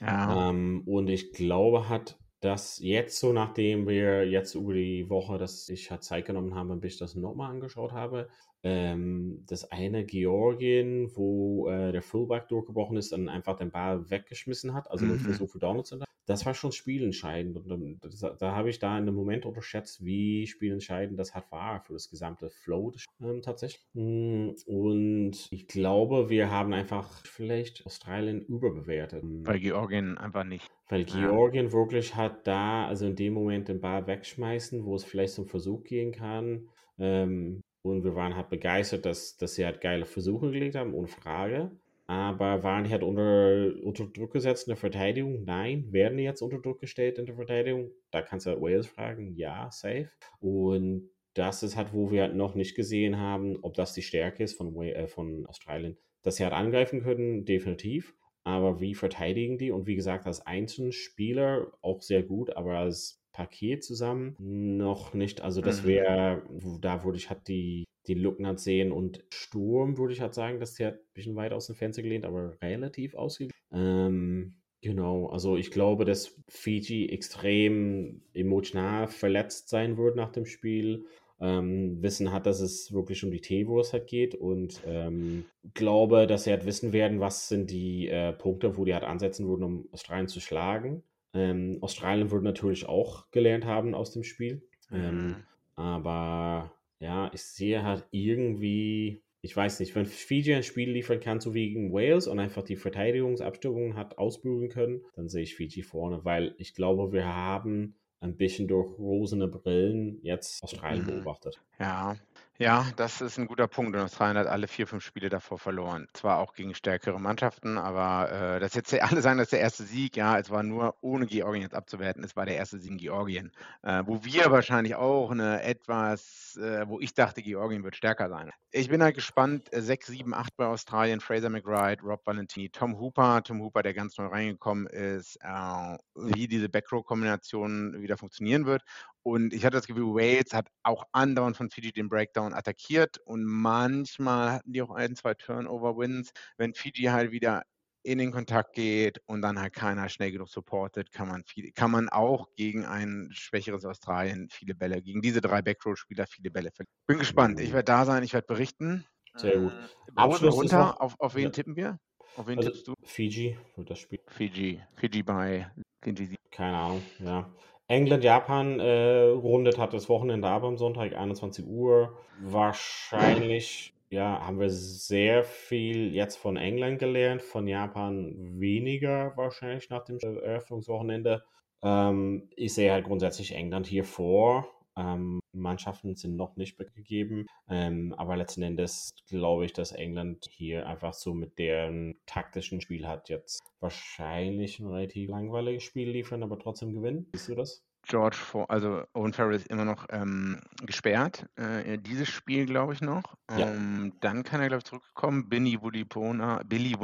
Speaker 2: Ja. Ähm, und ich glaube, hat das jetzt so, nachdem wir jetzt über die Woche, dass ich halt Zeit genommen habe, bis ich das nochmal angeschaut habe, ähm, das eine Georgien, wo äh, der Fullback durchgebrochen ist und einfach den Ball weggeschmissen hat, also mhm. den Versuch für Donaldson, das war schon spielentscheidend. Und das, da habe ich da in dem Moment unterschätzt, wie spielentscheidend das hat war für das gesamte Flow ähm, tatsächlich. Hm, und ich glaube, wir haben einfach vielleicht Australien überbewertet.
Speaker 3: Weil Georgien einfach nicht.
Speaker 2: Weil Georgien ja. wirklich hat da, also in dem Moment den Ball wegschmeißen, wo es vielleicht zum Versuch gehen kann. Ähm, und wir waren halt begeistert, dass, dass sie halt geile Versuche gelegt haben, ohne Frage. Aber waren die halt unter, unter Druck gesetzt in der Verteidigung? Nein. Werden die jetzt unter Druck gestellt in der Verteidigung? Da kannst du halt Wales fragen. Ja, safe. Und das ist halt, wo wir halt noch nicht gesehen haben, ob das die Stärke ist von, äh, von Australien. Dass sie halt angreifen können, definitiv. Aber wie verteidigen die? Und wie gesagt, als Einzelspieler auch sehr gut, aber als Paket zusammen noch nicht. Also das mhm. wäre, da würde ich halt die die Lucknert sehen und Sturm, würde ich halt sagen, dass der ein bisschen weit aus dem Fenster gelehnt, aber relativ ausgeglichen. Ähm, genau, also ich glaube, dass Fiji extrem emotional verletzt sein wird nach dem Spiel. Ähm, wissen hat, dass es wirklich um die Teewurst halt geht und ähm, glaube, dass sie halt wissen werden, was sind die äh, Punkte, wo die halt ansetzen würden, um Australien zu schlagen. Ähm, Australien würde natürlich auch gelernt haben aus dem Spiel. Ähm, mhm. aber ja, ich sehe halt irgendwie, ich weiß nicht, wenn Fiji ein Spiel liefern kann, so wie gegen Wales und einfach die Verteidigungsabstimmung hat ausbügeln können, dann sehe ich Fiji vorne, weil ich glaube, wir haben ein bisschen durch rosene Brillen jetzt Australien mhm. beobachtet.
Speaker 3: Ja, ja, das ist ein guter Punkt. Und Australien hat alle vier, fünf Spiele davor verloren. Zwar auch gegen stärkere Mannschaften, aber äh, das jetzt alle sagen, das ist der erste Sieg. Ja, es war nur ohne Georgien jetzt abzuwerten. Es war der erste Sieg in Georgien, äh, wo wir wahrscheinlich auch eine etwas, äh, wo ich dachte, Georgien wird stärker sein. Ich bin halt gespannt. 6, 7, 8 bei Australien. Fraser McBride, Rob Valentini, Tom Hooper. Tom Hooper, der ganz neu reingekommen ist, äh, wie diese Backrow-Kombination wieder funktionieren wird. Und ich hatte das Gefühl, Wales hat auch andauernd von Fiji den Breakdown attackiert und manchmal hatten die auch ein, zwei Turnover-Wins. Wenn Fiji halt wieder in den Kontakt geht und dann halt keiner schnell genug supportet, kann man, viel, kann man auch gegen ein schwächeres Australien viele Bälle, gegen diese drei Backrow-Spieler viele Bälle verlieren. Bin gespannt. Ich werde da sein, ich werde berichten.
Speaker 2: Sehr gut.
Speaker 3: Äh, Abschluss runter, auf, auf wen ja. tippen wir?
Speaker 2: Auf wen also, tippst du? Fiji wird das Spiel.
Speaker 3: Fiji. Fiji bei
Speaker 2: Fiji. Keine Ahnung, ja. England, Japan äh, rundet hat das Wochenende ab am Sonntag, 21 Uhr. Wahrscheinlich, ja, haben wir sehr viel jetzt von England gelernt, von Japan weniger wahrscheinlich nach dem Eröffnungswochenende. Ähm, ich sehe halt grundsätzlich England hier vor. Ähm, Mannschaften sind noch nicht gegeben, ähm, aber letzten Endes glaube ich, dass England hier einfach so mit deren taktischen Spiel hat jetzt wahrscheinlich ein relativ langweiliges Spiel liefern, aber trotzdem gewinnen. Siehst du das?
Speaker 3: George, also Owen Farrell ist immer noch ähm, gesperrt. Äh, dieses Spiel, glaube ich, noch. Ja. Ähm, dann kann er, glaube ich, zurückkommen. Billy Wunipola, Billy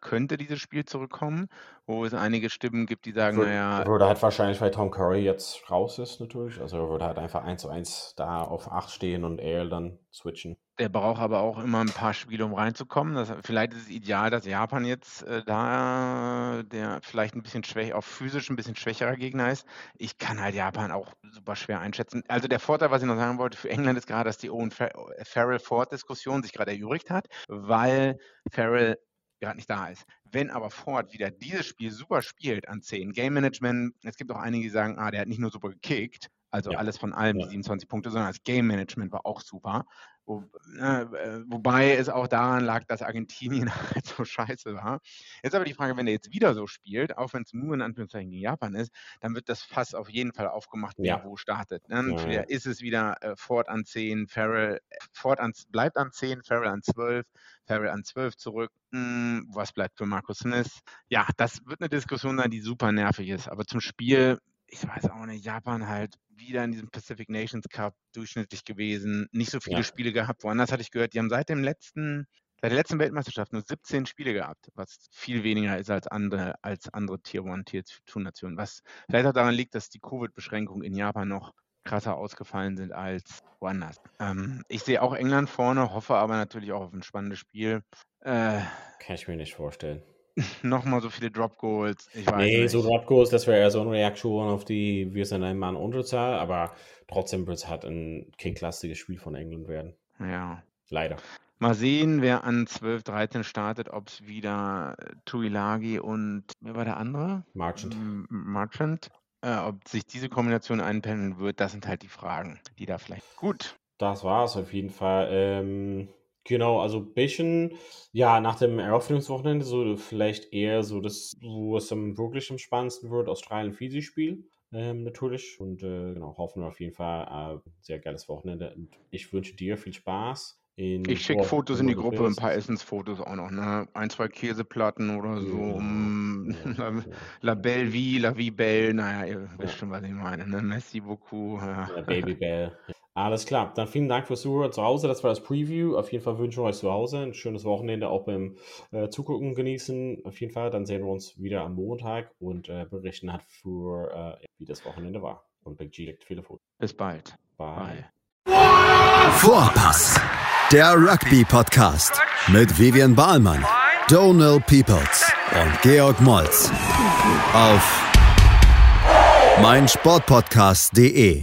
Speaker 3: könnte dieses Spiel zurückkommen, wo es einige Stimmen gibt, die sagen, naja.
Speaker 2: Würde halt wahrscheinlich, weil Tom Curry jetzt raus ist, natürlich. Also er würde halt einfach 1 zu 1 da auf 8 stehen und er dann switchen.
Speaker 3: Der braucht aber auch immer ein paar Spiele, um reinzukommen. Das, vielleicht ist es ideal, dass Japan jetzt äh, da der vielleicht ein bisschen schwächer, auch physisch ein bisschen schwächerer Gegner ist. Ich kann halt Japan auch super schwer einschätzen. Also der Vorteil, was ich noch sagen wollte für England ist gerade, dass die Owen Farrell-Ford-Diskussion sich gerade erübrigt hat, weil Farrell gerade nicht da ist. Wenn aber Ford wieder dieses Spiel super spielt an 10, Game Management, es gibt auch einige, die sagen, ah, der hat nicht nur super gekickt, Also
Speaker 2: Ja.
Speaker 3: alles von allem, die
Speaker 2: Ja.
Speaker 3: 27 Punkte, sondern das Game Management war auch super. Wo, äh, äh, wobei es auch daran lag, dass Argentinien halt so scheiße war. Jetzt aber die Frage, wenn er jetzt wieder so spielt, auch wenn es nur in Anführungszeichen gegen Japan ist, dann wird das Fass auf jeden Fall aufgemacht, wer
Speaker 2: Ja.
Speaker 3: wo startet. Dann
Speaker 2: Ja,
Speaker 3: ist es wieder äh, Ford an 10, Farrell, äh, Ford an, bleibt an 10, Farrell an 12, Farrell an 12 zurück. Hm, was bleibt für Markus Smith? Ja, das wird eine Diskussion sein, die super nervig ist. Aber zum Spiel, ich weiß auch nicht, Japan halt wieder in diesem Pacific Nations Cup durchschnittlich gewesen, nicht so viele
Speaker 2: Ja.
Speaker 3: Spiele gehabt. Woanders hatte ich gehört, die haben seit dem letzten, seit der letzten Weltmeisterschaft nur 17 Spiele gehabt, was viel weniger ist als andere, als andere Tier 1, Tier 2 Nationen. Was vielleicht auch daran liegt, dass die Covid-Beschränkungen in Japan noch krasser ausgefallen sind als woanders. Ähm, ich sehe auch England vorne, hoffe aber natürlich auch auf ein spannendes Spiel. Äh,
Speaker 2: Kann ich mir nicht vorstellen.
Speaker 3: Nochmal so viele Drop Goals. Ich weiß
Speaker 2: Nee,
Speaker 3: nicht.
Speaker 2: so Drop Goals, das wäre eher so eine Reaktion auf die, wir sind ein Mann Unterzahl, aber trotzdem wird es halt ein kicklastiges Spiel von England werden.
Speaker 3: Ja.
Speaker 2: Leider.
Speaker 3: Mal sehen, wer an 12, 13 startet, ob es wieder äh, Tuilagi und wer war der andere?
Speaker 2: Marchant.
Speaker 3: M- Marchant. Äh, ob sich diese Kombination einpendeln wird, das sind halt die Fragen, die da vielleicht. Gut.
Speaker 2: Das war es auf jeden Fall. Ähm, genau, also ein bisschen, ja, nach dem Eröffnungswochenende so vielleicht eher so das, wo es am wirklich am spannendsten wird, Australien-Fiji-Spiel. Ähm, natürlich. Und äh, genau, hoffen wir auf jeden Fall äh, sehr geiles Wochenende. Und ich wünsche dir viel Spaß.
Speaker 3: Ich schicke Fotos in die Gruppe, ein paar Essensfotos auch noch, ne? Ein, zwei Käseplatten oder so.
Speaker 2: Ja,
Speaker 3: mm,
Speaker 2: ja,
Speaker 3: La,
Speaker 2: ja.
Speaker 3: La Belle Vie, La Vie Belle, naja, ihr wisst schon, was ich meine, ne? Merci beaucoup. Ja.
Speaker 2: Ja, Baby Bell. Alles klar. Dann vielen Dank fürs Zuhören zu Hause. Das war das Preview. Auf jeden Fall wünschen wir euch zu Hause ein schönes Wochenende auch beim äh, Zugucken genießen. Auf jeden Fall. Dann sehen wir uns wieder am Montag und äh, berichten halt für, äh, wie das Wochenende war. Und Big G legt viele Fotos.
Speaker 3: Bis bald.
Speaker 2: Bye.
Speaker 3: Bye.
Speaker 1: Vorpass, der Rugby-Podcast mit Vivian Bahlmann, Donal Peoples und Georg Moltz auf meinsportpodcast.de.